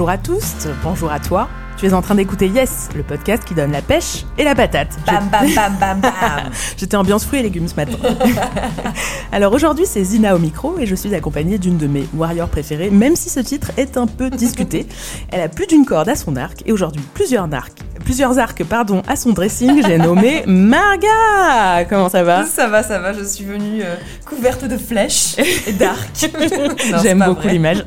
Bonjour à tous, bonjour à toi. Tu es en train d'écouter Yes, le podcast qui donne la pêche et la patate. Bam, bam, bam, bam, bam. J'étais ambiance fruits et légumes ce matin. Alors aujourd'hui, c'est Zina au micro et je suis accompagnée d'une de mes warriors préférées, même si ce titre est un peu discuté. Elle a plus d'une corde à son arc et aujourd'hui plusieurs arcs. Plusieurs arcs, pardon, à son dressing, j'ai nommé Marga. Comment ça va? Ça va, ça va, je suis venue euh, couverte de flèches et d'arcs. J'aime beaucoup l'image.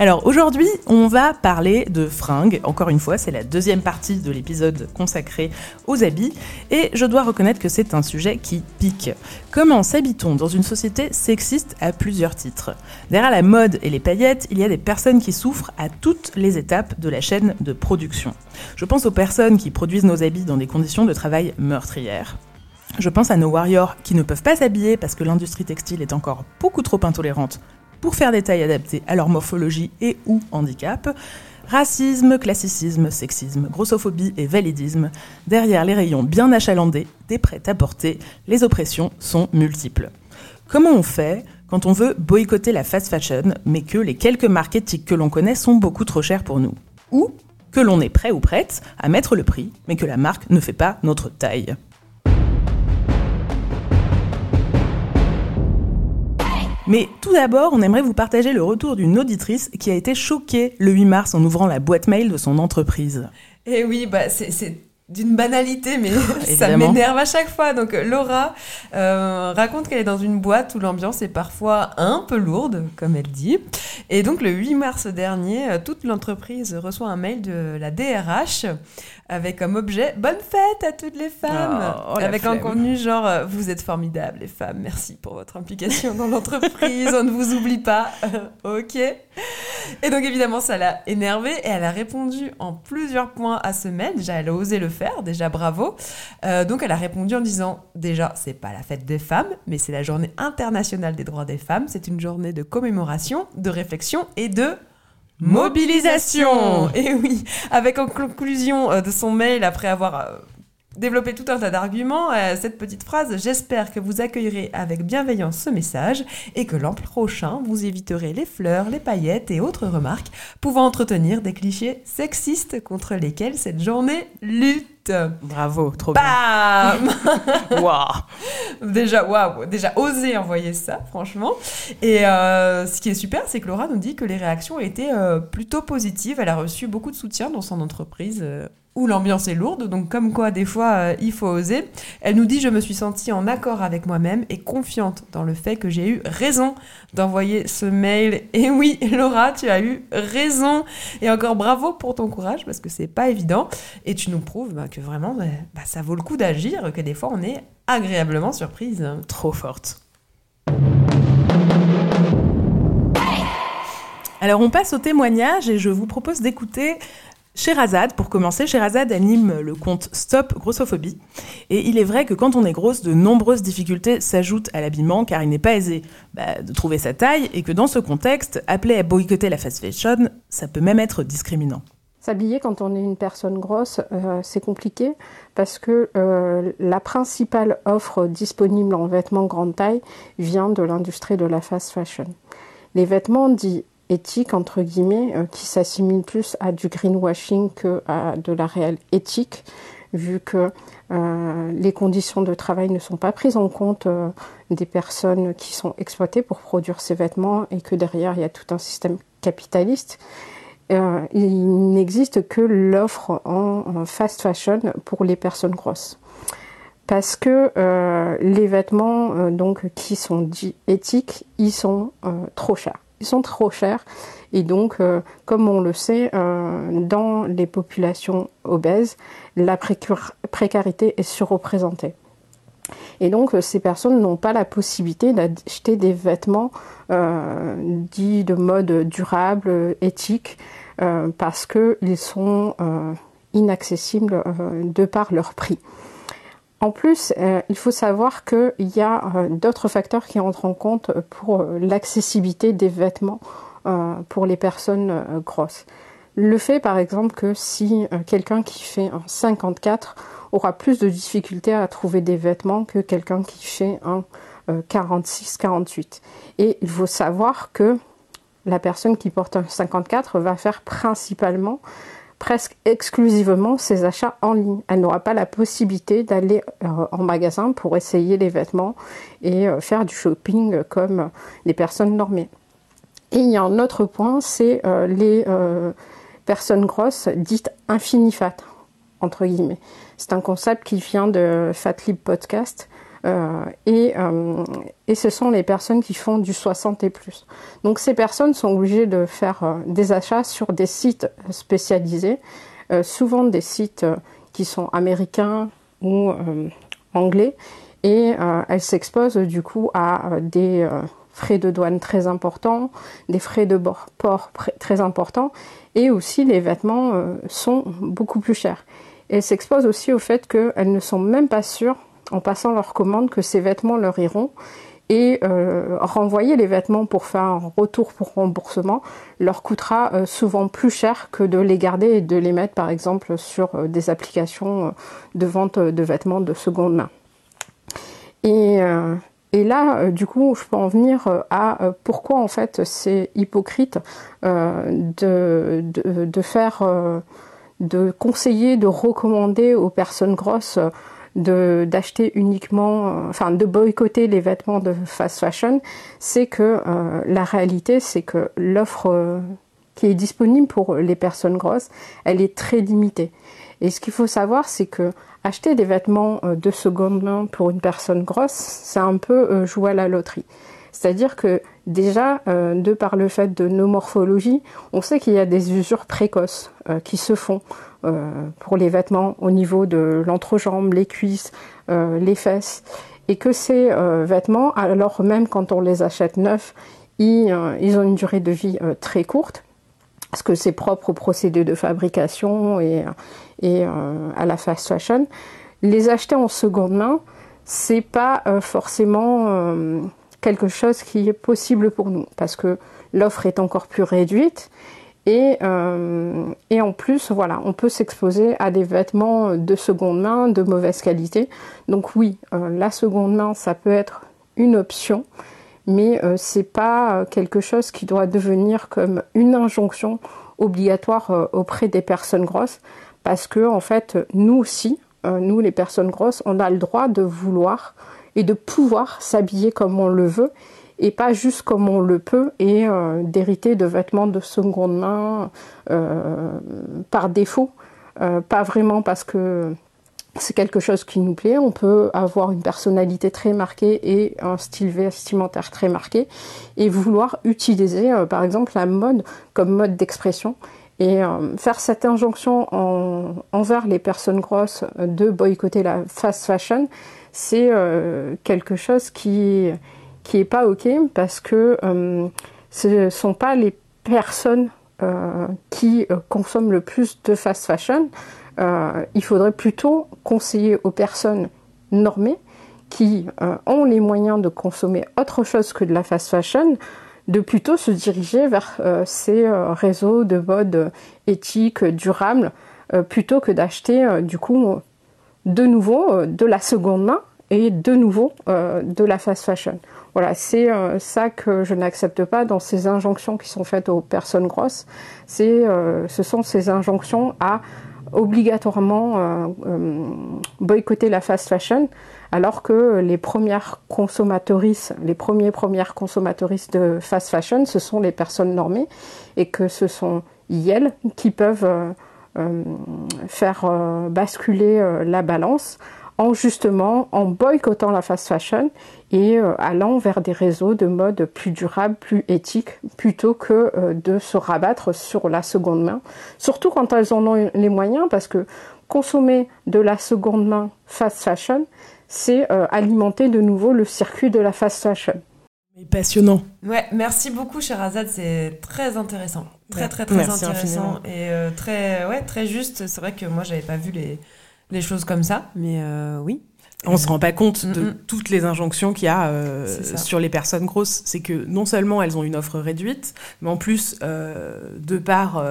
Alors aujourd'hui, on va parler de fringues. Encore une fois, c'est la deuxième partie de l'épisode consacré aux habits. Et je dois reconnaître que c'est un sujet qui pique. Comment s'habille-t-on dans une société sexiste à plusieurs titres? Derrière la mode et les paillettes, il y a des personnes qui souffrent à toutes les étapes de la chaîne de production. Je pense aux personnes qui produisent nos habits dans des conditions de travail meurtrières. Je pense à nos warriors qui ne peuvent pas s'habiller parce que l'industrie textile est encore beaucoup trop intolérante pour faire des tailles adaptées à leur morphologie et ou handicap. Racisme, classicisme, sexisme, grossophobie et validisme. Derrière les rayons bien achalandés, des prêts à porter, les oppressions sont multiples. Comment on fait quand on veut boycotter la fast fashion, mais que les quelques marques éthiques que l'on connaît sont beaucoup trop chères pour nous? Ou que l'on est prêt ou prête à mettre le prix, mais que la marque ne fait pas notre taille? Mais tout d'abord, on aimerait vous partager le retour d'une auditrice qui a été choquée le 8 mars en ouvrant la boîte mail de son entreprise. Et oui, bah, c'est d'une banalité, mais ça m'énerve à chaque fois. Donc euh, Laura euh, raconte qu'elle est dans une boîte où l'ambiance est parfois un peu lourde, comme elle dit. Et donc le 8 mars dernier, euh, toute l'entreprise reçoit un mail de la DRH avec comme objet Bonne fête à toutes les femmes Oh, la Avec un contenu genre Vous êtes formidables les femmes, merci pour votre implication dans l'entreprise, on ne vous oublie pas. ok. Et donc évidemment ça l'a énervée et elle a répondu en plusieurs points à ce mail. Déjà elle a osé le faire, déjà bravo. Euh, donc elle a répondu en disant déjà c'est pas la fête des femmes, mais c'est la journée internationale des droits des femmes. C'est une journée de commémoration, de réflexion et de mobilisation. Et oui, avec en conclusion euh, de son mail après avoir développé tout un tas d'arguments, euh, cette petite phrase J'espère que vous accueillerez avec bienveillance ce message et que l'an prochain vous éviterez les fleurs, les paillettes et autres remarques pouvant entretenir des clichés sexistes contre lesquels cette journée lutte. Bravo, trop bien. Bam Waouh Déjà, waouh, déjà osé envoyer ça, franchement. Et euh, ce qui est super, c'est que Laura nous dit que les réactions étaient euh, plutôt positives. Elle a reçu beaucoup de soutien dans son entreprise. euh, où l'ambiance est lourde, donc comme quoi des fois euh, il faut oser. Elle nous dit je me suis sentie en accord avec moi-même et confiante dans le fait que j'ai eu raison d'envoyer ce mail. Et oui, Laura, tu as eu raison. Et encore bravo pour ton courage parce que c'est pas évident. Et tu nous prouves bah, que vraiment bah, bah, ça vaut le coup d'agir, que des fois on est agréablement surprise. Trop forte. Alors on passe au témoignage et je vous propose d'écouter Sherazade, pour commencer, Sherazade anime le compte Stop Grossophobie. Et il est vrai que quand on est grosse, de nombreuses difficultés s'ajoutent à l'habillement car il n'est pas aisé bah, de trouver sa taille et que dans ce contexte, appeler à boycotter la fast fashion, ça peut même être discriminant. S'habiller quand on est une personne grosse, euh, c'est compliqué parce que euh, la principale offre disponible en vêtements grande taille vient de l'industrie de la fast fashion. Les vêtements dits éthiques, entre guillemets, euh, qui s'assimilent plus à du greenwashing que à de la réelle éthique, vu que les conditions de travail ne sont pas prises en compte des personnes qui sont exploitées pour produire ces vêtements et que derrière il y a tout un système capitaliste euh, il n'existe que l'offre en, fast fashion pour les personnes grosses. Parce que euh, les vêtements euh, donc qui sont dits éthiques, ils sont trop chers. Ils sont trop chers et donc, comme on le sait, dans les populations obèses, la précarité est surreprésentée. Et donc, ces personnes n'ont pas la possibilité d'acheter des vêtements dits de mode durable, éthique, euh, parce qu'ils sont euh, inaccessibles euh, de par leur prix. En plus, il faut savoir qu'il y a d'autres facteurs qui entrent en compte pour l'accessibilité des vêtements pour les personnes grosses. Le fait, par exemple, que si quelqu'un qui fait un 54 aura plus de difficultés à trouver des vêtements que quelqu'un qui fait un 46-48. Et il faut savoir que la personne qui porte un 54 va faire principalement, presque exclusivement, ses achats en ligne. Elle n'aura pas la possibilité d'aller euh, en magasin pour essayer les vêtements et euh, faire du shopping comme les personnes normées. Et il y a un autre point, c'est euh, les personnes grosses dites infinifat, entre guillemets. C'est un concept qui vient de Fatlib Podcast et, euh, et, ce sont les personnes qui font du 60 et plus. Donc ces personnes sont obligées de faire euh, des achats sur des sites spécialisés, souvent des sites qui sont américains ou anglais, et elles s'exposent du coup à des frais de douane très importants, des frais de port très importants, et aussi les vêtements sont beaucoup plus chers. elles s'exposent aussi au fait qu'elles ne sont même pas sûres en passant leur commande que ces vêtements leur iront et euh, renvoyer les vêtements pour faire un retour pour remboursement leur coûtera euh, souvent plus cher que de les garder et de les mettre par exemple sur euh, des applications de vente de vêtements de seconde main. Et, là, du coup, je peux en venir à pourquoi en fait c'est hypocrite de, faire, de conseiller, de recommander aux personnes grosses d'acheter uniquement, euh, enfin de boycotter les vêtements de fast fashion, c'est que euh, la réalité, c'est que l'offre euh, qui est disponible pour les personnes grosses, elle est très limitée. Et ce qu'il faut savoir, c'est que acheter des vêtements de seconde main pour une personne grosse, c'est un peu jouer à la loterie. C'est-à-dire que déjà, de par le fait de nos morphologies, on sait qu'il y a des usures précoces qui se font. Euh, pour les vêtements au niveau de l'entrejambe, les cuisses, euh, les fesses, et que ces euh, vêtements, alors même quand on les achète neufs, ils, ont une durée de vie très courte parce que c'est propre au procédé de fabrication et, et à la fast fashion. Les acheter en seconde main, c'est pas forcément quelque chose qui est possible pour nous parce que l'offre est encore plus réduite et, euh, et, en plus, voilà, on peut s'exposer à des vêtements de seconde main de mauvaise qualité. Donc oui, euh, la seconde main, ça peut être une option, mais euh, c'est pas quelque chose qui doit devenir comme une injonction obligatoire auprès des personnes grosses, parce que en fait, nous aussi, nous les personnes grosses, on a le droit de vouloir et de pouvoir s'habiller comme on le veut et pas juste comme on le peut et euh, d'hériter de vêtements de seconde main euh, par défaut, euh, pas vraiment parce que c'est quelque chose qui nous plaît. On peut avoir une personnalité très marquée et un style vestimentaire très marqué et vouloir utiliser par exemple la mode comme mode d'expression et faire cette injonction envers les personnes grosses de boycotter la fast fashion, c'est quelque chose qui qui est pas ok parce que euh, ce sont pas les personnes qui consomment le plus de fast fashion, il faudrait plutôt conseiller aux personnes normées qui ont les moyens de consommer autre chose que de la fast fashion de plutôt se diriger vers ces réseaux de mode éthique, durable, plutôt que d'acheter du coup de nouveau de la seconde main et de nouveau euh, de la fast fashion. Voilà, c'est euh, ça que je n'accepte pas dans ces injonctions qui sont faites aux personnes grosses. C'est, euh, ce sont ces injonctions à obligatoirement boycotter la fast fashion, alors que les premières consommatrices, les premiers premières consommatrices de fast fashion, ce sont les personnes normées et que ce sont elles qui peuvent faire basculer la balance en justement en boycottant la fast fashion et euh, allant vers des réseaux de mode plus durables, plus éthiques, plutôt que euh, de se rabattre sur la seconde main. Surtout quand elles en ont les moyens, parce que consommer de la seconde main fast fashion, c'est euh, alimenter de nouveau le circuit de la fast fashion. Passionnant. Ouais, merci beaucoup, Sherazade, c'est très intéressant, très très très intéressant et très ouais très juste. C'est vrai que moi j'avais pas vu les les choses comme ça, mais euh, oui. On se rend pas compte de toutes les injonctions qu'il y a euh, sur les personnes grosses. C'est que non seulement elles ont une offre réduite, mais en plus, euh, de par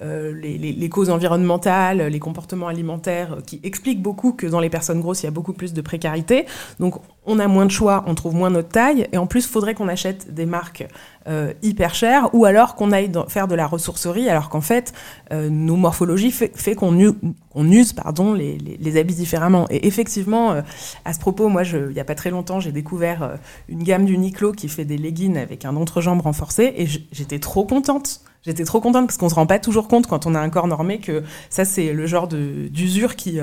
les, les, causes environnementales, les comportements alimentaires, qui expliquent beaucoup que dans les personnes grosses, il y a beaucoup plus de précarité. Donc on a moins de choix, on trouve moins notre taille, et en plus, il faudrait qu'on achète des marques euh, hyper chères, ou alors qu'on aille faire de la ressourcerie, alors qu'en fait, euh, nos morphologies fait, qu'on use pardon, les, les, habits différemment. Et effectivement, euh, à ce propos, moi, il n'y a pas très longtemps, j'ai découvert une gamme d'Uniqlo qui fait des leggings avec un entrejambe renforcé, et j'étais trop contente. J'étais trop contente parce qu'on se rend pas toujours compte quand on a un corps normé que ça c'est le genre d'usure qui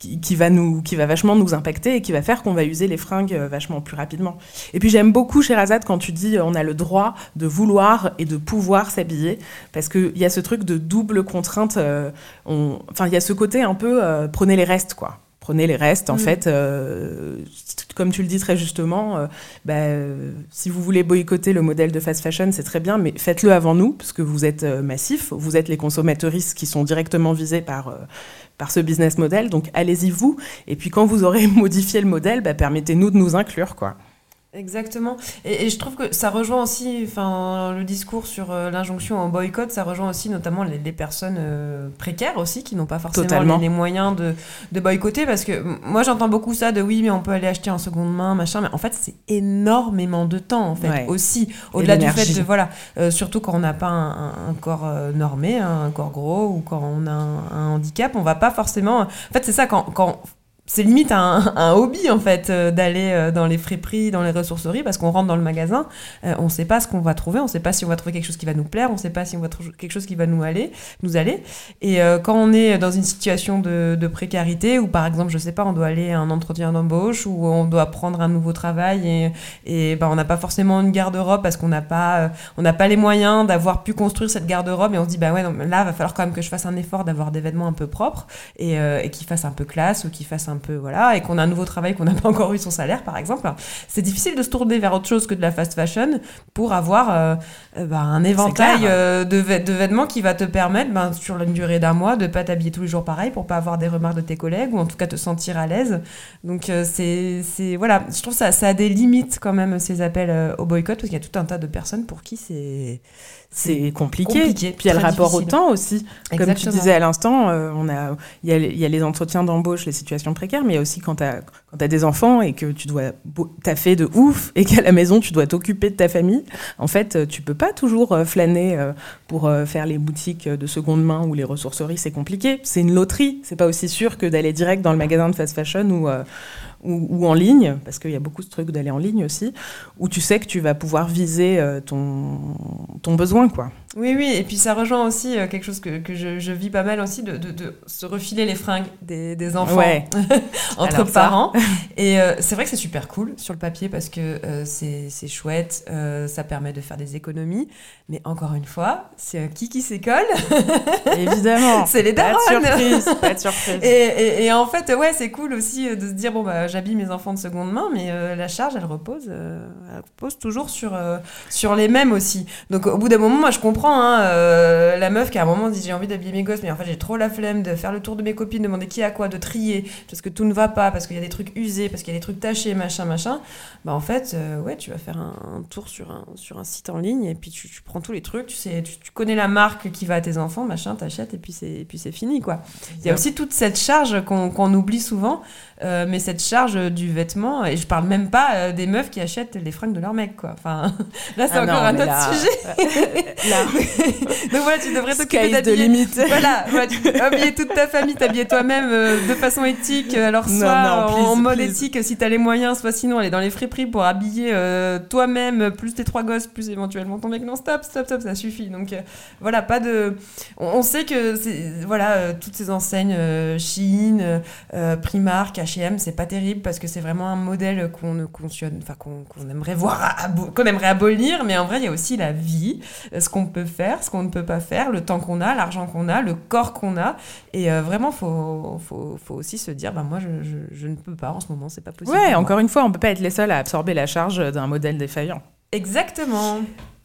qui, va nous, qui va vachement nous impacter et qui va faire qu'on va user les fringues euh, vachement plus rapidement. Et puis j'aime beaucoup chez Razad quand tu dis euh, on a le droit de vouloir et de pouvoir s'habiller parce qu'il y a ce truc de double contrainte. Euh, enfin, il y a ce côté un peu prenez les restes quoi. Prenez les restes, en mm. fait, comme tu le dis très justement, bah, si vous voulez boycotter le modèle de fast fashion, c'est très bien, mais faites-le avant nous, parce que vous êtes massifs, vous êtes les consommateuristes qui sont directement visés par, par ce business model. Donc allez-y vous. Et puis quand vous aurez modifié le modèle, bah, permettez-nous de nous inclure. quoi. Exactement. Et, je trouve que ça rejoint aussi, enfin, le discours sur euh, l'injonction au boycott, ça rejoint aussi notamment les, personnes euh, précaires aussi, qui n'ont pas forcément les, moyens de, de, boycotter, parce que moi j'entends beaucoup ça de oui, mais on peut aller acheter en seconde main, machin, mais en fait c'est énormément de temps, en fait, aussi, au-delà du fait de, voilà, euh, surtout quand on n'a pas un, corps normé, hein, un corps gros, ou quand on a un, handicap, on va pas forcément, en fait c'est ça, quand, quand c'est limite un, un, hobby en fait euh, d'aller euh, dans les friperies, dans les ressourceries parce qu'on rentre dans le magasin, euh, on ne sait pas ce qu'on va trouver, on ne sait pas si on va trouver quelque chose qui va nous plaire, on ne sait pas si on va trouver quelque chose qui va nous aller, nous aller. Et quand on est dans une situation de, de, précarité ou par exemple, je sais pas, on doit aller à un entretien d'embauche ou on doit prendre un nouveau travail et, et ben, on n'a pas forcément une garde-robe parce qu'on n'a pas, on n'a pas les moyens d'avoir pu construire cette garde-robe et on se dit bah ouais, non, là va falloir quand même que je fasse un effort d'avoir des vêtements un peu propres et, et qui fassent un peu classe ou qui fassent un peu voilà et qu'on a un nouveau travail qu'on n'a pas encore eu son salaire par exemple c'est difficile de se tourner vers autre chose que de la fast fashion pour avoir euh, euh, bah, un éventail euh, de, de, vêtements qui va te permettre ben, sur une durée d'un mois de pas t'habiller tous les jours pareil pour pas avoir des remarques de tes collègues ou en tout cas te sentir à l'aise. Donc c'est c'est voilà. Je trouve ça ça a des limites quand même ces appels au boycott parce qu'il y a tout un tas de personnes pour qui c'est c'est compliqué. Puis il y a le rapport au temps aussi. Comme tu disais à l'instant, euh, on a, il y, a, les entretiens d'embauche, les situations précaires, mais il y a aussi quand tu as, as, des enfants et que tu dois taffer de ouf et qu'à la maison tu dois t'occuper de ta famille. En fait, tu peux pas toujours euh, flâner euh, pour faire les boutiques de seconde main ou les ressourceries, c'est compliqué. C'est une loterie. C'est pas aussi sûr que d'aller direct dans le magasin de fast fashion ou ou, en ligne, parce qu'il y a beaucoup de trucs d'aller en ligne aussi, où tu sais que tu vas pouvoir viser euh, ton, ton besoin, quoi. Oui, oui, et puis ça rejoint aussi euh, quelque chose que, que je, je, vis pas mal aussi, de, de, de se refiler les fringues des, des enfants entre parents. Et euh, c'est vrai que c'est super cool sur le papier parce que euh, c'est chouette, ça permet de faire des économies. Mais encore une fois, c'est qui qui s'école. Évidemment. c'est les darons. Pas de surprise. pas de surprise. Et, et, et, en fait, ouais, c'est cool aussi de se dire, bon, bah, j'habille mes enfants de seconde main, mais la charge, elle repose, elle repose toujours sur, sur les mêmes aussi. Donc au bout d'un moment, moi je comprends, hein, la meuf qui à un moment dit j'ai envie d'habiller mes gosses, mais en fait j'ai trop la flemme de faire le tour de mes copines, demander qui a quoi, de trier, parce que tout ne va pas, parce qu'il y a des trucs usés, parce qu'il y a des trucs tachés, machin, machin. Bah en fait, ouais, tu vas faire un, tour sur un, sur un site en ligne et puis tu, prends tous les trucs, tu sais, tu, connais la marque qui va à tes enfants, machin, t'achètes et puis c'est puis c'est fini quoi. Il y a aussi toute cette charge qu'on oublie souvent, euh, mais cette charge du vêtement et je parle même pas euh, des meufs qui achètent les fringues de leur mec quoi. Enfin là c'est ah encore un autre sujet. là. Donc voilà, tu devrais t'occuper d'habiller. limite. Voilà, habiller toute ta famille, t'habiller toi-même euh, de façon éthique. Alors soit en mode éthique si t'as les moyens, soit sinon aller dans les friperies pour habiller toi-même plus tes trois gosses, plus éventuellement ton mec. Non stop, stop, stop, ça suffit. Donc voilà, pas de. On, sait que voilà toutes ces enseignes Shein, Primark, H&M, c'est pas terrible parce que c'est vraiment un modèle qu'on ne enfin qu'on aimerait voir, qu'on aimerait abolir, mais en vrai il y a aussi la vie, ce qu'on peut faire, ce qu'on ne peut pas faire, le temps qu'on a, l'argent qu'on a, le corps qu'on a, et euh, vraiment faut, faut, faut, aussi se dire, bah moi je, je, je, ne peux pas en ce moment, c'est pas possible. Ouais, encore une fois, on peut pas être les seuls à absorber la charge d'un modèle défaillant. Exactement.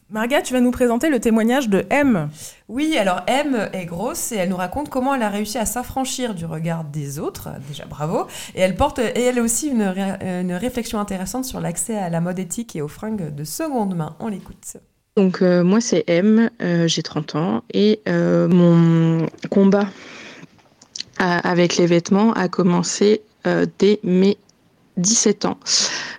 Marga, tu vas nous présenter le témoignage de M. Oui, alors M est grosse et elle nous raconte comment elle a réussi à s'affranchir du regard des autres. Déjà bravo. Et elle porte et elle a aussi une, une réflexion intéressante sur l'accès à la mode éthique et aux fringues de seconde main. On l'écoute. Donc euh, moi c'est M, euh, j'ai 30 ans et euh, mon combat avec les vêtements a commencé dès mes 17 ans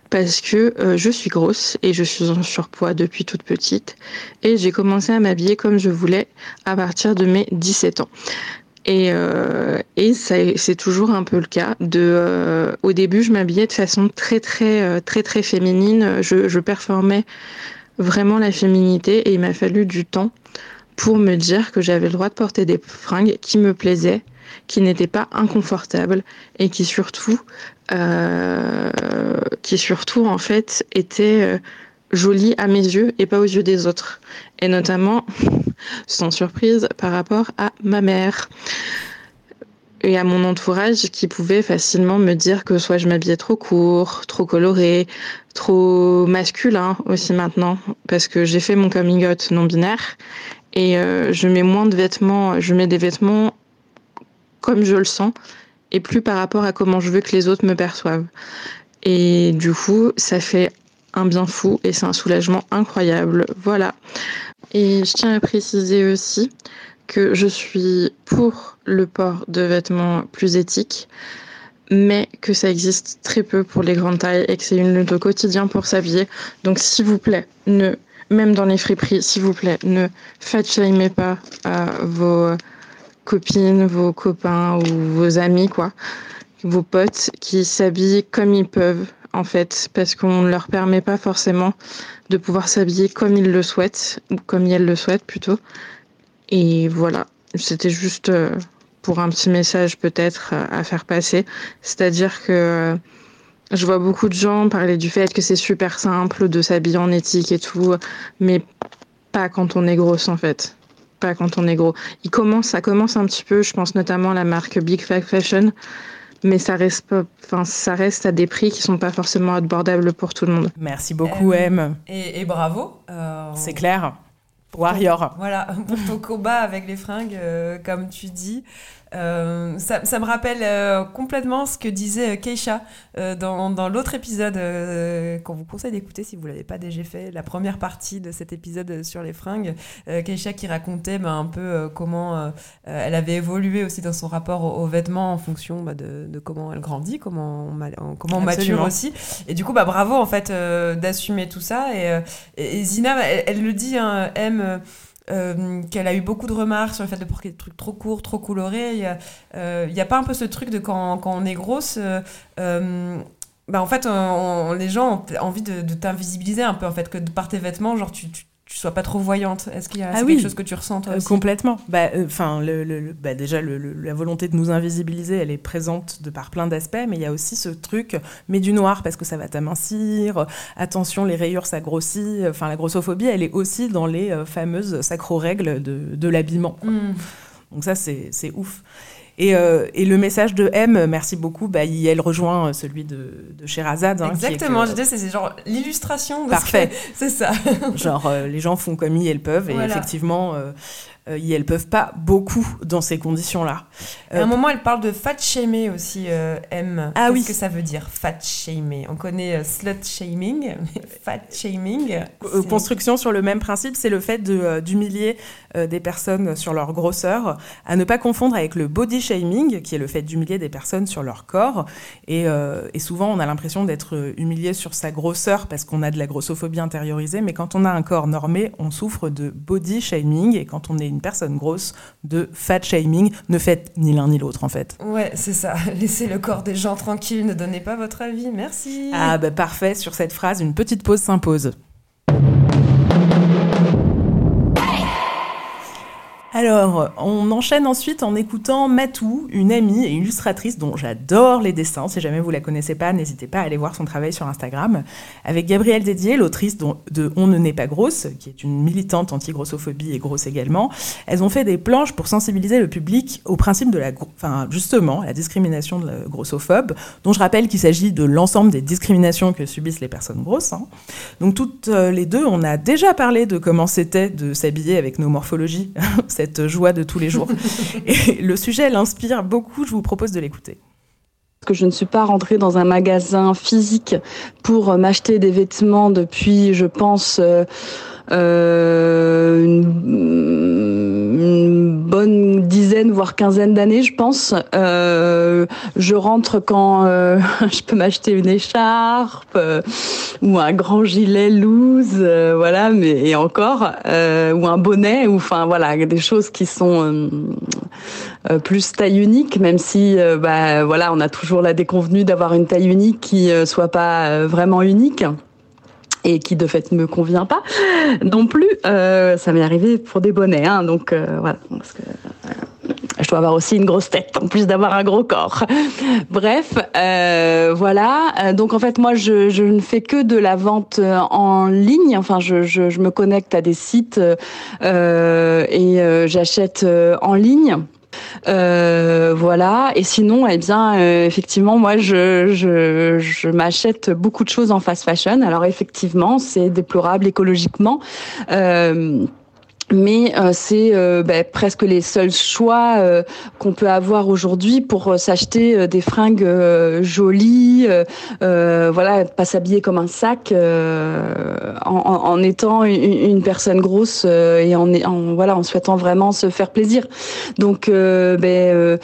parce que euh, je suis grosse et je suis en surpoids depuis toute petite et j'ai commencé à m'habiller comme je voulais à partir de mes 17 ans. Et, euh, et c'est toujours un peu le cas. De, euh, au début, je m'habillais de façon très très très très féminine. Je, je performais vraiment la féminité et il m'a fallu du temps pour me dire que j'avais le droit de porter des fringues qui me plaisaient, qui n'étaient pas inconfortables et qui surtout euh, qui surtout en fait était euh, jolie à mes yeux et pas aux yeux des autres. Et notamment, sans surprise, par rapport à ma mère. Et à mon entourage qui pouvait facilement me dire que soit je m'habillais trop court, trop coloré, trop masculin aussi maintenant, parce que j'ai fait mon coming out non binaire. Et euh, je mets moins de vêtements, je mets des vêtements comme je le sens et plus par rapport à comment je veux que les autres me perçoivent. Et du coup, ça fait un bien fou et c'est un soulagement incroyable. Voilà. Et je tiens à préciser aussi que je suis pour le port de vêtements plus éthiques, mais que ça existe très peu pour les grandes tailles et que c'est une lutte au quotidien pour s'habiller. Donc s'il vous plaît, ne, même dans les friperies, s'il vous plaît, ne faites shamez pas à vos copines, vos copains ou vos amis, quoi, vos potes qui s'habillent comme ils peuvent, en fait, parce qu'on ne leur permet pas forcément de pouvoir s'habiller comme ils le souhaitent, ou comme elles le souhaitent plutôt. Et voilà, c'était juste euh, pour un petit message peut-être euh, à faire passer. C'est-à-dire que euh, je vois beaucoup de gens parler du fait que c'est super simple de s'habiller en éthique et tout, mais pas quand on est grosse en fait pas quand on est gros. Il commence, ça commence un petit peu, je pense notamment à la marque Big Fat Fashion, mais ça reste, enfin, ça reste à des prix qui sont pas forcément abordables pour tout le monde. Merci beaucoup, euh, M. Et, bravo. Euh, C'est clair. Warrior. Voilà, pour ton combat avec les fringues, euh, comme tu dis. Euh, ça, ça, me rappelle euh, complètement ce que disait euh, Keisha dans, dans l'autre épisode qu'on vous conseille d'écouter si vous ne l'avez pas déjà fait, la première partie de cet épisode sur les fringues. Keisha qui racontait bah, un peu comment elle avait évolué aussi dans son rapport aux, vêtements en fonction bah, de, de, comment elle grandit, comment on, comment on mature aussi. Et du coup, bah, bravo en fait d'assumer tout ça. Et, et, Zina, elle, le dit, hein, aime euh, qu'elle a eu beaucoup de remarques sur le fait de porter des trucs trop courts, trop colorés. Il n'y a, euh, a, pas un peu ce truc de quand, quand on est grosse, euh, bah en fait, les gens ont envie de, t'invisibiliser un peu, en fait, que par tes vêtements, genre tu tu sois pas trop voyante Est-ce qu'il y a ah quelque chose que tu ressens toi aussi? Complètement. Bah, enfin, le, bah, déjà la volonté de nous invisibiliser, elle est présente de par plein d'aspects, mais il y a aussi ce truc, mets du noir parce que ça va t'amincir. Attention, les rayures ça grossit. Enfin, la grossophobie, elle est aussi dans les fameuses sacro règles de, de l'habillement. Mm. Donc ça, c'est ouf. Et, euh, et, le message de M, merci beaucoup, bah, il, elle rejoint celui de, de Sherazade. Hein, Exactement, je disais, c'est genre l'illustration. Parfait. C'est ça. genre, euh, les gens font comme ils elles peuvent, et effectivement, euh, euh, elles peuvent pas beaucoup dans ces conditions-là. à un moment, elle parle de fat shamer aussi, euh, M. Ah Qu'est-ce que ça veut dire, fat shamer On connaît euh, slut shaming, mais fat shaming. construction sur le même principe, c'est le fait d'humilier des personnes sur leur grosseur, à ne pas confondre avec le body shaming, qui est le fait d'humilier des personnes sur leur corps. Et, et souvent, on a l'impression d'être humilié sur sa grosseur parce qu'on a de la grossophobie intériorisée, mais quand on a un corps normé, on souffre de body shaming, et quand on est une personne grosse de fat shaming. Ne faites ni l'un ni l'autre en fait. Ouais, c'est ça. Laissez le corps des gens tranquille, ne donnez pas votre avis. Merci. Ah bah parfait, sur cette phrase, une petite pause s'impose. Alors, on enchaîne ensuite en écoutant Matou, une amie et illustratrice dont j'adore les dessins. Si jamais vous la connaissez pas, n'hésitez pas à aller voir son travail sur Instagram. Avec Gabrielle Dédier, l'autrice de On ne naît pas grosse, qui est une militante anti-grossophobie et grosse également. Elles ont fait des planches pour sensibiliser le public au principe de la, enfin, justement, la discrimination de la grossophobe, dont je rappelle qu'il s'agit de l'ensemble des discriminations que subissent les personnes grosses. Hein. Donc toutes euh, les deux, on a déjà parlé de comment c'était de s'habiller avec nos morphologies. joie de tous les jours. Et le sujet l'inspire beaucoup, je vous propose de l'écouter que je ne suis pas rentrée dans un magasin physique pour euh, m'acheter des vêtements depuis, je pense, euh, euh, une, bonne dizaine voire quinzaine d'années, je pense. Euh, je rentre quand euh, je peux m'acheter une écharpe ou un grand gilet loose, voilà, mais et encore ou un bonnet, ou enfin voilà, des choses qui sont plus taille unique, même si bah voilà, on a toujours la déconvenue d'avoir une taille unique qui soit pas vraiment unique et qui de fait ne me convient pas non plus. Euh, ça m'est arrivé pour des bonnets, hein, donc euh, voilà. Parce que, euh, je dois avoir aussi une grosse tête en plus d'avoir un gros corps. Bref, euh, voilà. Donc en fait, moi, je, je, ne fais que de la vente en ligne. Enfin, je, je, je me connecte à des sites euh, et j'achète en ligne. Euh, voilà. Et sinon, eh bien, euh, effectivement, moi, je, je, je m'achète beaucoup de choses en fast fashion. Alors, effectivement, c'est déplorable écologiquement. Euh, mais euh, c'est euh, bah, presque les seuls choix euh, qu'on peut avoir aujourd'hui pour s'acheter des fringues jolies, voilà, pas s'habiller comme un sac, en, en, étant une, personne grosse et en, en, voilà, en souhaitant vraiment se faire plaisir. Donc, ben,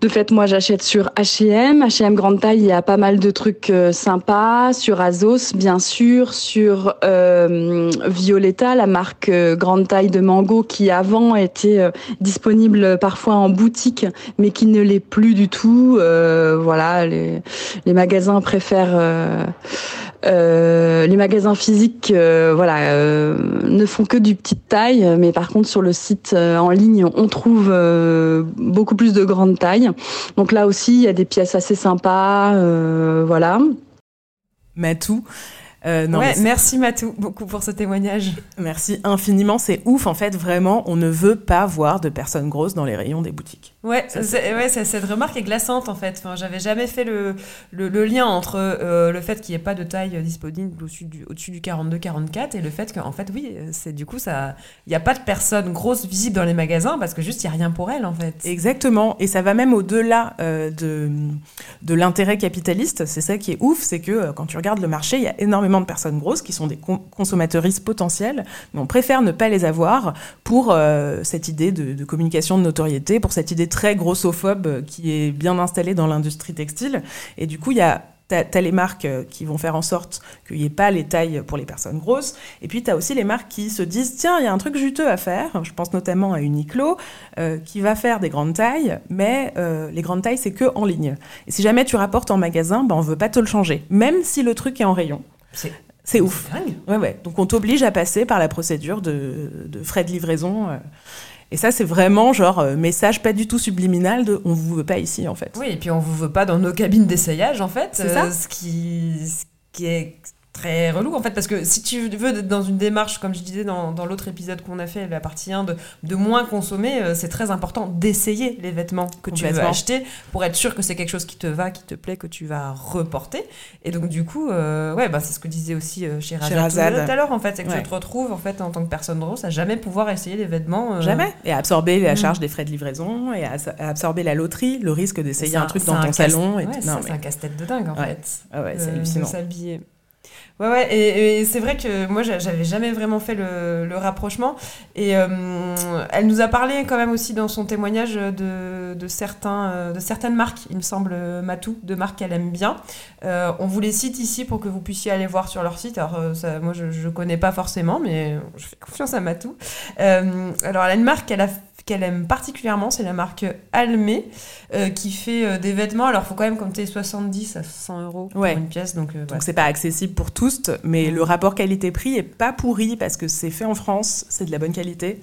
de fait, moi, j'achète sur H&M, H&M grande taille. Il y a pas mal de trucs sympas sur Azos, bien sûr, sur Violetta, la marque grande taille de mango qui avant était euh, disponible parfois en boutique, mais qui ne l'est plus du tout. Euh, voilà, les, magasins préfèrent. Euh, les magasins physiques, voilà, ne font que du petite taille, mais par contre sur le site en ligne, on trouve beaucoup plus de grande taille. Donc là aussi, il y a des pièces assez sympas, voilà. Matou, euh, merci Matou beaucoup pour ce témoignage. Merci infiniment, c'est ouf en fait, vraiment, on ne veut pas voir de personnes grosses dans les rayons des boutiques. Ouais, ouais cette remarque est glaçante en fait. Enfin, J'avais jamais fait le, le, lien entre euh, le fait qu'il n'y ait pas de taille disponible au-dessus du, au du 42-44 et le fait qu'en fait, oui, c'est du coup, il n'y a pas de personnes grosses visibles dans les magasins parce que juste, il n'y a rien pour elles en fait. Exactement, et ça va même au-delà euh, de, de l'intérêt capitaliste. C'est ça qui est ouf, c'est que quand tu regardes le marché, il y a énormément de personnes grosses qui sont des consommateuristes potentiels, mais on préfère ne pas les avoir pour euh, cette idée de, communication de notoriété, pour cette idée très grossophobe qui est bien installée dans l'industrie textile. Et du coup, il y a T'as les marques euh, qui vont faire en sorte qu'il n'y ait pas les tailles pour les personnes grosses. Et puis, tu as aussi les marques qui se disent tiens, il y a un truc juteux à faire. Je pense notamment à Uniqlo, euh, qui va faire des grandes tailles, mais les grandes tailles, c'est que en ligne. Et si jamais tu rapportes en magasin, ben, on ne veut pas te le changer, même si le truc est en rayon. C'est ouf. Ouais, ouais. Donc on t'oblige à passer par la procédure de, frais de livraison. Euh. Et ça, c'est vraiment genre euh, message pas du tout subliminal de on vous veut pas ici en fait. Oui, et puis on vous veut pas dans nos cabines d'essayage en fait. C'est ça. Euh, ce qui, ce qui est très relou en fait parce que si tu veux être dans une démarche comme je disais dans, dans l'autre épisode qu'on a fait la partie 1 de, de moins consommer euh, c'est très important d'essayer les vêtements que tu veux Complètement. acheter pour être sûr que c'est quelque chose qui te va qui te plaît que tu vas reporter et donc du coup euh, ouais bah c'est ce que disait aussi euh, chez tout à l'heure en fait c'est que Ouais. tu te retrouves en fait en tant que personne grosse à jamais pouvoir essayer les vêtements euh, Jamais. Et absorber la Mm. charge des frais de livraison et à, à absorber la loterie, le risque d'essayer c'est un truc dans ton salon. Et ouais, c'est un casse-tête de dingue en Ouais. fait Ah ouais, c'est hallucinant. de s'habiller. Ouais, ouais, et, c'est vrai que moi, j'a- j'avais jamais vraiment fait le, rapprochement. Et euh, elle nous a parlé quand même aussi dans son témoignage de, de, certains, euh, de certaines marques, il me semble, euh, Matou, de marques qu'elle aime bien. On vous les cite ici pour que vous puissiez aller voir sur leur site. Alors, moi, je ne connais pas forcément, mais je fais confiance à Matou. Alors, elle a une marque qu'elle a qu'elle aime particulièrement, c'est la marque Almé, euh, qui fait euh, des vêtements. Alors, il faut quand même compter 70 à 100 euros pour une pièce. Donc, euh, ouais. c'est pas accessible pour tous, mais le rapport qualité-prix est pas pourri parce que c'est fait en France, c'est de la bonne qualité.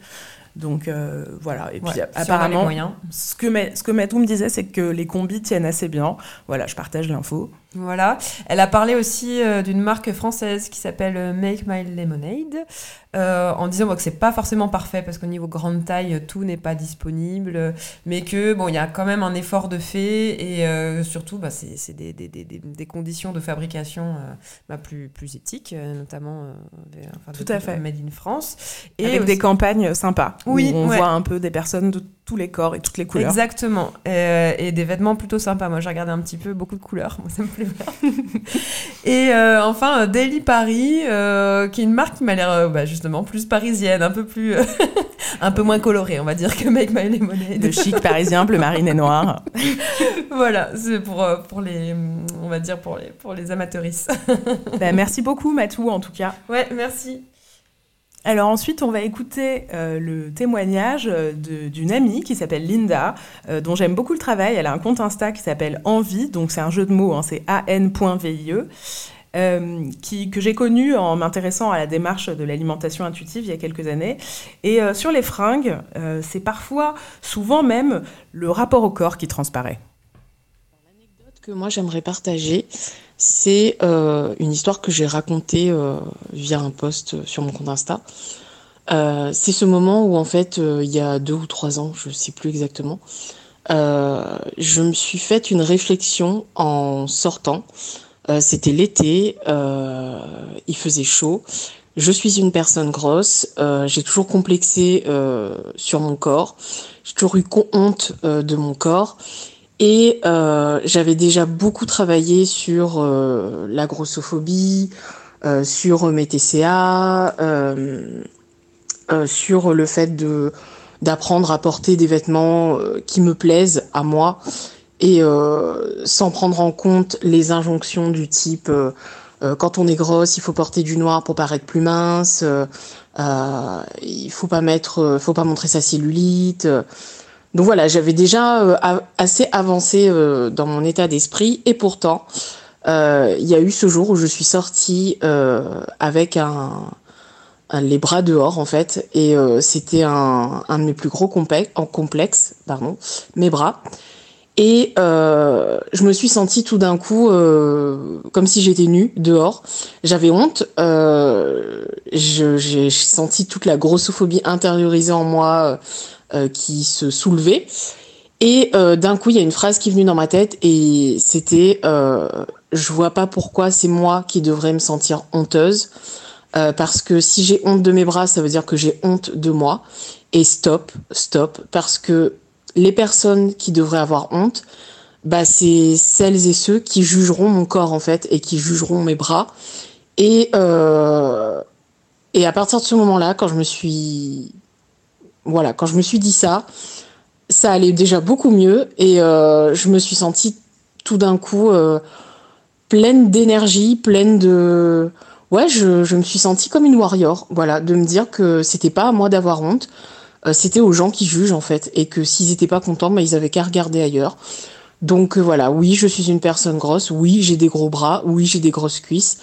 Donc euh, voilà. Et puis apparemment, ce que, ce que Matou me disait, c'est que les combis tiennent assez bien. Voilà, je partage l'info. Voilà. Elle a parlé aussi euh, d'une marque française qui s'appelle euh, Make My Lemonade, euh, en disant bon, que c'est pas forcément parfait parce qu'au niveau grande taille, tout n'est pas disponible, mais que bon, il y a quand même un effort de fait et euh, surtout, bah, c'est des, des, des, des- des conditions de fabrication bah, plus, plus éthiques, notamment des- enfin, de- Tout à de- fait. made in France. Et Avec des campagnes sympas. Oui, où on ouais. voit un peu des personnes de tous les corps et toutes les couleurs. Exactement. Et des vêtements plutôt sympas. Moi, j'ai regardé un petit peu, beaucoup de couleurs. Moi, ça me et euh, enfin, euh, Daily Paris, euh, qui est une marque qui m'a l'air bah, justement plus parisienne, un peu plus, un peu moins colorée, on va dire, que Make My Lemonade. De chic parisien, bleu marine et noir. voilà, c'est pour, pour les, on va dire, pour les, pour les amateuristes. Bah, merci beaucoup Matou en tout cas. ouais, merci. Alors ensuite, on va écouter euh, le témoignage euh, d'une amie qui s'appelle Linda, euh, dont j'aime beaucoup le travail. Elle a un compte Insta qui s'appelle Envie, donc c'est un jeu de mots, hein, c'est an.vie, euh, qui, que j'ai connu en m'intéressant à la démarche de l'alimentation intuitive il y a quelques années. Et sur les fringues, c'est parfois, souvent même, le rapport au corps qui transparaît. que moi j'aimerais partager, c'est euh, une histoire que j'ai racontée euh, via un post sur mon compte Insta. Euh, c'est ce moment où en fait il y a deux ou trois ans, je sais plus exactement, je me suis fait une réflexion en sortant. C'était l'été, il faisait chaud. Je suis une personne grosse, j'ai toujours complexé sur mon corps, j'ai toujours eu honte de mon corps. Et euh, j'avais déjà beaucoup travaillé sur euh, la grossophobie, euh, sur mes TCA, euh, euh, sur le fait de d'apprendre à porter des vêtements euh, qui me plaisent à moi et sans prendre en compte les injonctions du type quand on est grosse, il faut porter du noir pour paraître plus mince, il faut pas mettre, faut pas montrer sa cellulite. Donc voilà, j'avais déjà euh, assez avancé euh, dans mon état d'esprit et pourtant, euh, il y a eu ce jour où je suis sortie avec les bras dehors en fait et c'était un, de mes plus gros complex, en complexe, pardon, mes bras. Et je me suis sentie tout d'un coup comme si j'étais nue dehors. J'avais honte. J'ai senti toute la grossophobie intériorisée en moi qui se soulevait. Et euh, d'un coup, il y a une phrase qui est venue dans ma tête et c'était euh, je vois pas pourquoi c'est moi qui devrais me sentir honteuse Euh, parce que si j'ai honte de mes bras, ça veut dire que j'ai honte de moi. Et stop, stop, parce que les personnes qui devraient avoir honte, bah c'est celles et ceux qui jugeront mon corps en fait et qui jugeront mes bras. Et euh, et à partir de ce moment-là, quand je me suis voilà, quand je me suis dit ça, ça allait déjà beaucoup mieux et euh, je me suis sentie tout d'un coup euh, pleine d'énergie, pleine de ouais, je, me suis sentie comme une warrior, voilà, de me dire que c'était pas à moi d'avoir honte, euh, c'était aux gens qui jugent en fait et que s'ils étaient pas contents, bah, ils avaient qu'à regarder ailleurs. Donc voilà, oui, je suis une personne grosse, oui, j'ai des gros bras, oui, j'ai des grosses cuisses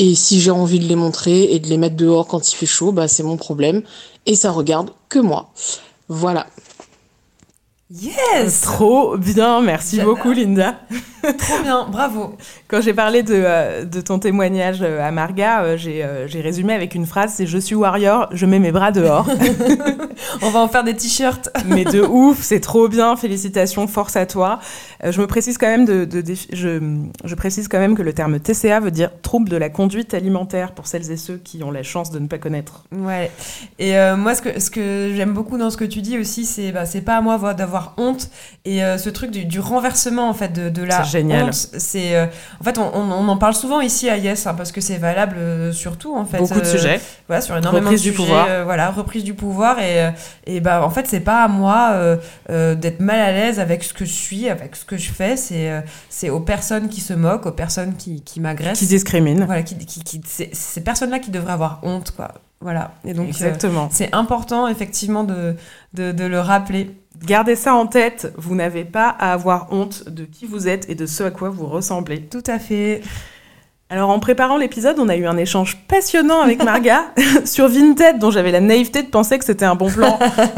et si j'ai envie de les montrer et de les mettre dehors quand il fait chaud, bah c'est mon problème et ça regarde que moi. Voilà. Yes Trop bien, merci beaucoup Linda. Trop bien, bravo. Quand j'ai parlé de, euh, de, ton témoignage euh, à Marga, euh, j'ai résumé avec une phrase c'est Je suis warrior, je mets mes bras dehors. On va en faire des t-shirts. Mais de ouf, c'est trop bien, félicitations, force à toi. je me précise quand même de, de, je, je, précise quand même que le terme TCA veut dire trouble de la conduite alimentaire pour celles et ceux qui ont la chance de ne pas connaître. Ouais. Et moi, ce que, ce que j'aime beaucoup dans ce que tu dis aussi, c'est bah, c'est pas à moi d'avoir honte et ce truc du, du renversement en fait de, de la génial. C'est euh, en fait on, on, en parle souvent ici à Yes hein, parce que c'est valable euh, sur tout en fait. Beaucoup de euh, sujets. Voilà sur énormément reprise de du pouvoir. voilà reprise du pouvoir et et bah en fait c'est pas à moi d'être mal à l'aise avec ce que je suis avec ce que je fais c'est c'est aux personnes qui se moquent aux personnes qui, qui m'agressent qui discriminent voilà qui, qui, qui c'est ces personnes là qui devraient avoir honte quoi voilà et donc exactement c'est important effectivement de, de de le rappeler Gardez ça en tête, vous n'avez pas à avoir honte de qui vous êtes et de ce à quoi vous ressemblez. Tout à fait. Alors en préparant l'épisode, on a eu un échange passionnant avec Marga sur Vinted, dont j'avais la naïveté de penser que c'était un bon plan.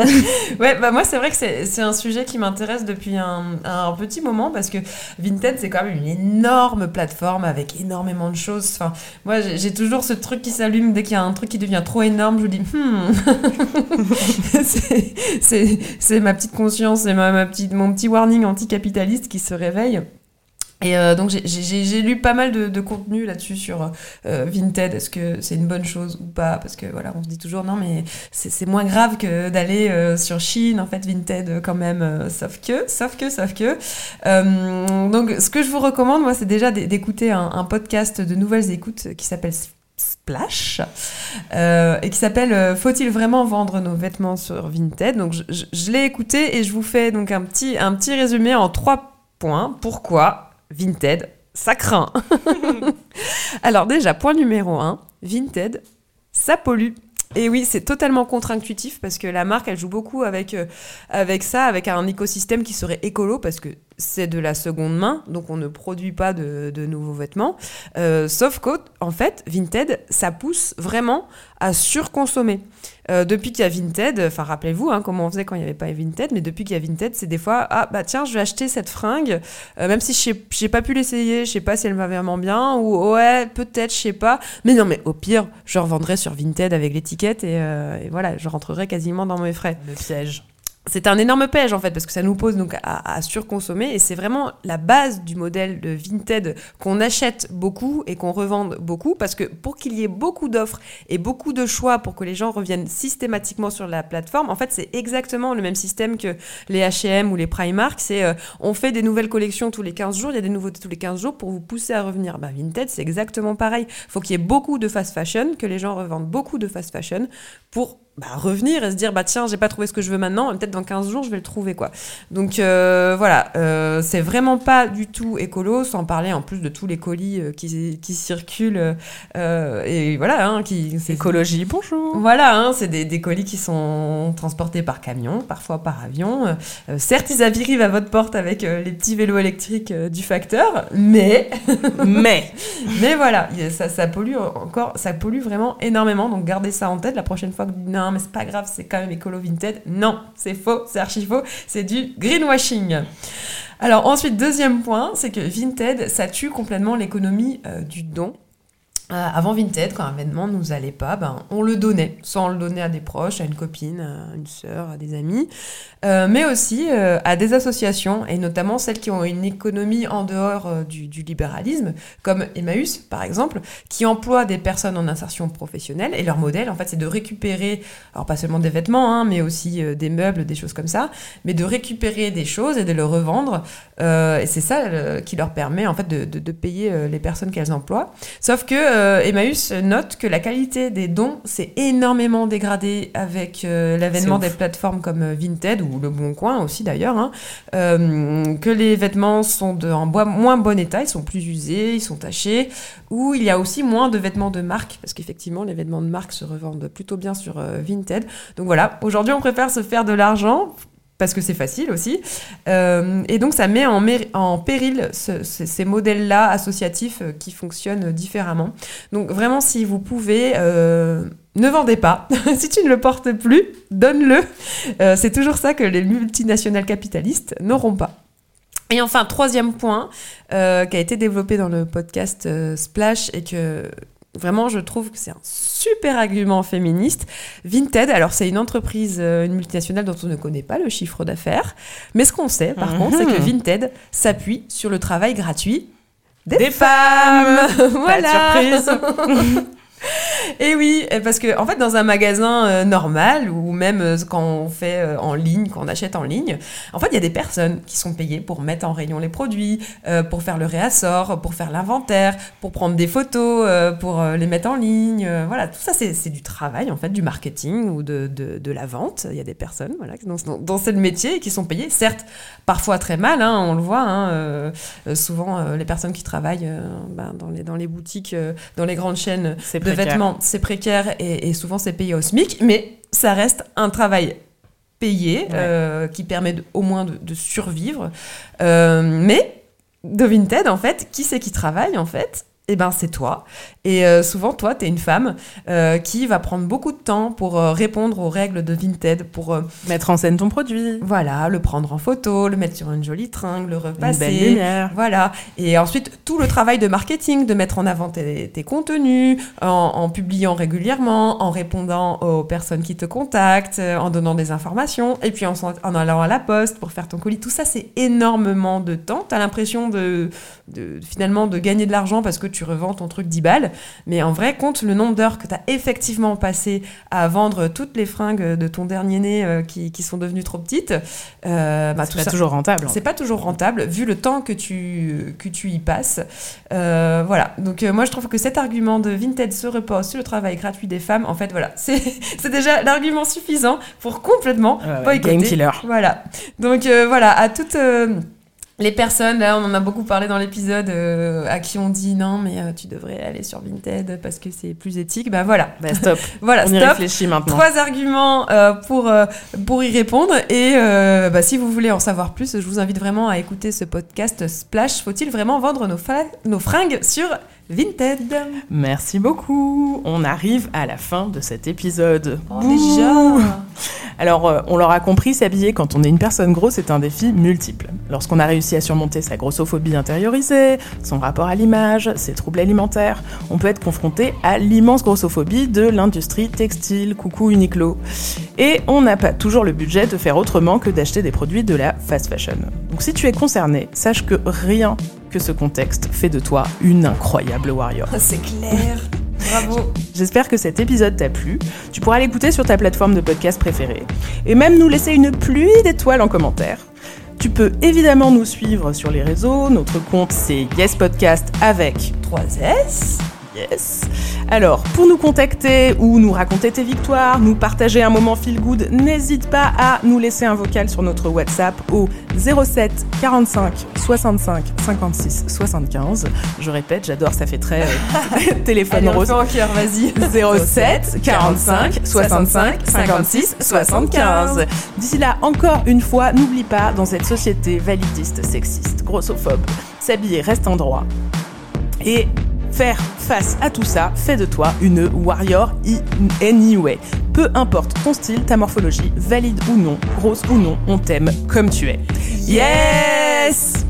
ouais, bah moi c'est vrai que c'est un sujet qui m'intéresse depuis un, un, petit moment parce que Vinted c'est quand même une énorme plateforme avec énormément de choses. Enfin, moi j'ai toujours ce truc qui s'allume dès qu'il y a un truc qui devient trop énorme, je dis hmm. c'est ma petite conscience et ma, ma petite, mon petit warning anticapitaliste qui se réveille. Et euh, donc j'ai lu pas mal de, contenu là-dessus sur euh, Vinted. Est-ce que c'est une bonne chose ou pas? Parce que voilà, on se dit toujours non, mais c'est moins grave que d'aller euh, sur Chine. En fait, Vinted quand même. sauf que, sauf que, sauf que. donc ce que je vous recommande, moi, c'est déjà d'écouter un, podcast de nouvelles écoutes qui s'appelle Splash et qui s'appelle Faut-il vraiment vendre nos vêtements sur Vinted? Donc je, je, je l'ai écouté et je vous fais donc un petit un petit résumé en trois points. Pourquoi? Vinted, ça craint. Alors déjà, point numéro 1, Vinted, ça pollue. Et oui, c'est totalement contre-intuitif parce que la marque, elle joue beaucoup avec, euh, avec ça, avec un écosystème qui serait écolo parce que c'est de la seconde main, donc on ne produit pas de, nouveaux vêtements. Euh, sauf qu'en fait, Vinted, ça pousse vraiment à surconsommer. Euh, depuis qu'il y a Vinted, enfin rappelez-vous hein, comment on faisait quand il n'y avait pas Vinted, mais depuis qu'il y a Vinted, c'est des fois, ah bah tiens, je vais acheter cette fringue, euh, même si je n'ai pas pu l'essayer, je sais pas si elle va vraiment bien, ou ouais, peut-être, je sais pas, mais non, mais au pire, je revendrai sur Vinted avec l'étiquette et, et voilà, je rentrerai quasiment dans mes frais. Le piège c'est un énorme piège en fait parce que ça nous pose donc à, surconsommer. Et c'est vraiment la base du modèle de Vinted qu'on achète beaucoup et qu'on revende beaucoup parce que pour qu'il y ait beaucoup d'offres et beaucoup de choix pour que les gens reviennent systématiquement sur la plateforme, en fait c'est exactement le même système que les H&M ou les Primark, c'est euh, on fait des nouvelles collections tous les 15 jours, il y a des nouveautés tous les 15 jours pour vous pousser à revenir. Bah, Vinted c'est exactement pareil, faut qu'il y ait beaucoup de fast fashion, que les gens revendent beaucoup de fast fashion pour bah, revenir et se dire bah tiens j'ai pas trouvé ce que je veux maintenant peut-être dans 15 jours je vais le trouver quoi. Donc euh, voilà euh, c'est vraiment pas du tout écolo sans parler en plus de tous les colis euh, qui, qui circulent et voilà hein, qui c'est écologie bonjour. Voilà hein, c'est des, des, colis qui sont transportés par camion parfois par avion. Certes ils arrivent à votre porte avec les petits vélos électriques du facteur mais mais. mais voilà ça, ça pollue encore ça pollue vraiment énormément donc gardez ça en tête. La prochaine fois que mais c'est pas grave, c'est quand même écolo vintage. Non, c'est faux, c'est archi faux, c'est du greenwashing. Alors ensuite, deuxième point, c'est que Vinted, ça tue complètement l'économie euh, du don. Euh, avant Vinted, quand un vêtement ne nous allait pas, ben, on le donnait. On le donnait à des proches, à une copine, à une sœur, à des amis, euh, mais aussi euh, à des associations, et notamment celles qui ont une économie en dehors du, du, libéralisme, comme Emmaüs, par exemple, qui emploie des personnes en insertion professionnelle, et leur modèle, en fait, c'est de récupérer, alors pas seulement des vêtements, hein, mais aussi des meubles, des choses comme ça, mais de récupérer des choses et de le revendre, et c'est ça qui leur permet, en fait, de, de, de payer les personnes qu'elles emploient. Sauf que euh, Emmaüs note que la qualité des dons s'est énormément dégradée avec euh, l'avènement des plateformes comme euh, Vinted ou Le Bon Coin aussi d'ailleurs, hein. que les vêtements sont de, en moins bon état, ils sont plus usés, ils sont tachés, ou il y a aussi moins de vêtements de marque, parce qu'effectivement les vêtements de marque se revendent plutôt bien sur Vinted. Donc voilà, aujourd'hui on préfère se faire de l'argent parce que c'est facile aussi. Euh, et donc ça met en, péril ces modèles-là associatifs euh, qui fonctionnent différemment. Donc vraiment, si vous pouvez, euh, ne vendez pas. si tu ne le portes plus, donne-le. c'est toujours ça que les multinationales capitalistes n'auront pas. Et enfin, troisième point qui a été développé dans le podcast Splash et que vraiment je trouve que c'est un super argument féministe. Vinted, alors c'est une entreprise, euh, une multinationale dont on ne connaît pas le chiffre d'affaires, mais ce qu'on sait par contre, c'est que Mhm. Vinted s'appuie sur le travail gratuit des, Des femmes. voilà. Pas de surprise. Et oui, parce que en fait, dans un magasin euh, normal ou même euh, quand on fait euh, en ligne, quand on achète en ligne, en fait, il y a des personnes qui sont payées pour mettre en rayon les produits, pour faire le réassort, pour faire l'inventaire, pour prendre des photos, pour les mettre en ligne. voilà, tout ça, c'est du travail en fait, du marketing ou de, de, de la vente. Il y a des personnes voilà, dans, dans, ce métier qui sont payées, certes, parfois très mal, hein, on le voit. hein, souvent, les personnes qui travaillent ben, dans, les, dans les boutiques, dans les grandes chaînes de précaire. vêtements, c'est précaire et, et souvent c'est payé au SMIC, mais ça reste un travail payé euh, qui permet de- au moins de, de survivre. Euh, mais de Vinted, en fait, qui c'est qui travaille en fait? Eh ben, c'est toi. Et euh, souvent, toi, tu es une femme euh, qui va prendre beaucoup de temps pour euh, répondre aux règles de Vinted, pour Mettre en scène ton produit. voilà, le prendre en photo, le mettre sur une jolie tringle, le Une belle repasser. lumière. Voilà. Et ensuite, tout le travail de marketing, de mettre en avant tes, tes contenus, en, en publiant régulièrement, en répondant aux personnes qui te contactent, en donnant des informations, et puis en allant à la poste pour faire ton colis. Tout ça, c'est énormément de temps. Tu as l'impression de, de- finalement de gagner de l'argent parce que tu revends ton truc 10 balles. Mais en vrai, compte le nombre d'heures que tu as effectivement passé à vendre toutes les fringues de ton dernier né euh, qui, qui sont devenues trop petites. Euh, bah, C'est pas ça, toujours rentable. c'est pas toujours rentable vu le temps que tu, que tu y passes. Euh, voilà. Donc, euh, moi, je trouve que cet argument de Vinted se repose sur le travail gratuit des femmes, en fait, voilà, c'est déjà l'argument suffisant pour complètement boycotter. game killer. Voilà. Donc, voilà, à toutes. Les personnes, là, on en a beaucoup parlé dans l'épisode, euh, à qui on dit non, mais euh, tu devrais aller sur Vinted parce que c'est plus éthique. Ben voilà, Bah, stop. voilà, On y stop. réfléchit maintenant. Trois arguments euh, pour, pour y répondre. Et bah, si vous voulez en savoir plus, je vous invite vraiment à écouter ce podcast Splash. Faut-il vraiment vendre nos fringues sur Vinted Merci beaucoup. On arrive à la fin de cet épisode. Oh, Bouh. Alors, euh, on l'aura compris, s'habiller quand on est une personne grosse est un défi multiple. Lorsqu'on a réussi à surmonter sa grossophobie intériorisée, son rapport à l'image, ses troubles alimentaires, on peut être confronté à l'immense grossophobie de l'industrie textile, coucou Uniqlo. Et on n'a pas toujours le budget de faire autrement que d'acheter des produits de la fast fashion. Donc si tu es concerné, sache que rien que ce contexte fait de toi une incroyable warrior. C'est clair. Bravo. J'espère que cet épisode t'a plu. Tu pourras l'écouter sur ta plateforme de podcast préférée. Et même nous laisser une pluie d'étoiles en commentaire. Tu peux évidemment nous suivre sur les réseaux. Notre compte c'est Yes Podcast avec 3S. Yes. Alors, pour nous contacter ou nous raconter tes victoires, nous partager un moment feel good, n'hésite pas à nous laisser un vocal sur notre WhatsApp au 07 45 65 56 75. Je répète, j'adore, ça fait très euh, téléphone Allez, rose. cœur, vas-y. 07 45 65 56 75. D'ici là, encore une fois, n'oublie pas, dans cette société validiste, sexiste, grossophobe, s'habiller reste en droit. Et faire face à tout ça fait de toi une warrior anyway. Peu importe ton style, ta morphologie, valide ou non, grosse ou non, on t'aime comme tu es. Yes